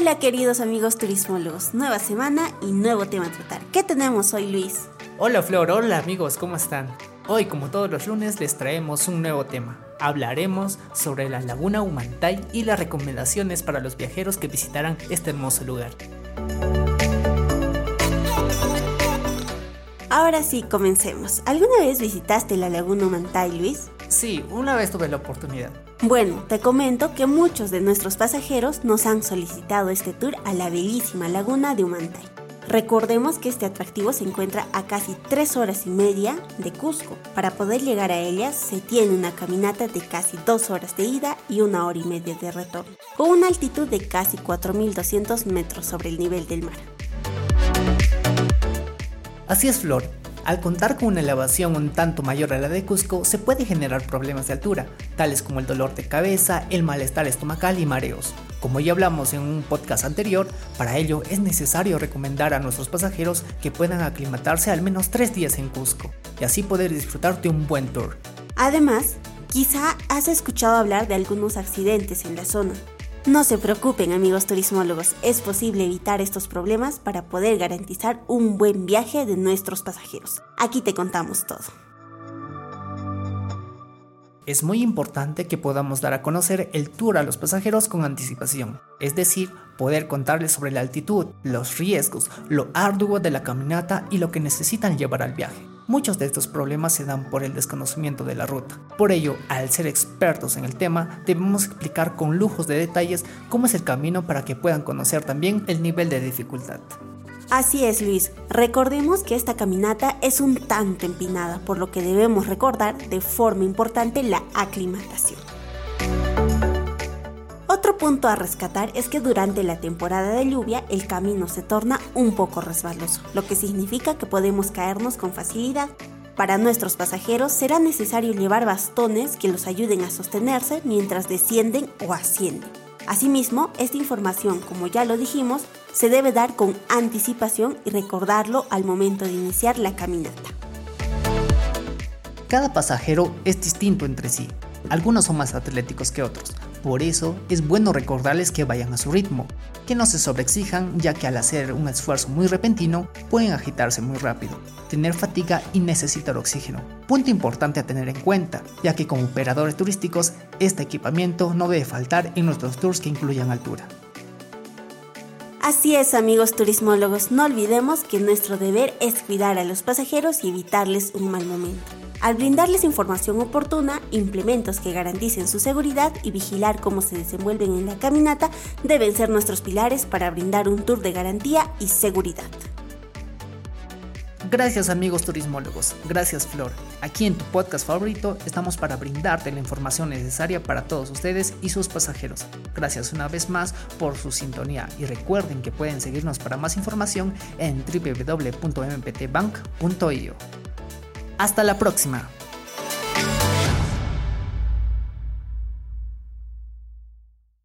Hola queridos amigos turismólogos, nueva semana y nuevo tema a tratar. ¿Qué tenemos hoy Luis? Hola Flor, hola amigos, ¿cómo están? Hoy como todos los lunes les traemos un nuevo tema. Hablaremos sobre la laguna Humantay y las recomendaciones para los viajeros que visitarán este hermoso lugar. Ahora sí, comencemos. ¿Alguna vez visitaste la laguna Humantay, Luis? Sí, una vez tuve la oportunidad. Bueno, te comento que muchos de nuestros pasajeros nos han solicitado este tour a la bellísima laguna de Humantay. Recordemos que este atractivo se encuentra a casi 3 horas y media de Cusco. Para poder llegar a ella se tiene una caminata de casi 2 horas de ida y una hora y media de retorno, con una altitud de casi 4.200 metros sobre el nivel del mar. Así es, Flor. Al contar con una elevación un tanto mayor a la de Cusco, se puede generar problemas de altura, tales como el dolor de cabeza, el malestar estomacal y mareos. Como ya hablamos en un podcast anterior, para ello es necesario recomendar a nuestros pasajeros que puedan aclimatarse al menos tres días en Cusco y así poder disfrutar de un buen tour. Además, quizá has escuchado hablar de algunos accidentes en la zona, no se preocupen amigos turismólogos, es posible evitar estos problemas para poder garantizar un buen viaje de nuestros pasajeros. Aquí te contamos todo. Es muy importante que podamos dar a conocer el tour a los pasajeros con anticipación, es decir, poder contarles sobre la altitud, los riesgos, lo arduo de la caminata y lo que necesitan llevar al viaje. Muchos de estos problemas se dan por el desconocimiento de la ruta. Por ello, al ser expertos en el tema, debemos explicar con lujos de detalles cómo es el camino para que puedan conocer también el nivel de dificultad. Así es, Luis. Recordemos que esta caminata es un tanto empinada, por lo que debemos recordar de forma importante la aclimatación. Otro punto a rescatar es que durante la temporada de lluvia el camino se torna un poco resbaloso, lo que significa que podemos caernos con facilidad. Para nuestros pasajeros será necesario llevar bastones que los ayuden a sostenerse mientras descienden o ascienden. Asimismo, esta información, como ya lo dijimos, se debe dar con anticipación y recordarlo al momento de iniciar la caminata. Cada pasajero es distinto entre sí. Algunos son más atléticos que otros, por eso es bueno recordarles que vayan a su ritmo, que no se sobreexijan ya que al hacer un esfuerzo muy repentino pueden agitarse muy rápido, tener fatiga y necesitar oxígeno. Punto importante a tener en cuenta, ya que como operadores turísticos este equipamiento no debe faltar en nuestros tours que incluyan altura. Así es amigos turismólogos, no olvidemos que nuestro deber es cuidar a los pasajeros y evitarles un mal momento al brindarles información oportuna, implementos que garanticen su seguridad y vigilar cómo se desenvuelven en la caminata deben ser nuestros pilares para brindar un tour de garantía y seguridad. Gracias amigos turismólogos, gracias Flor. Aquí en tu podcast favorito estamos para brindarte la información necesaria para todos ustedes y sus pasajeros. Gracias una vez más por su sintonía y recuerden que pueden seguirnos para más información en www.mptbank.io. Hasta la próxima.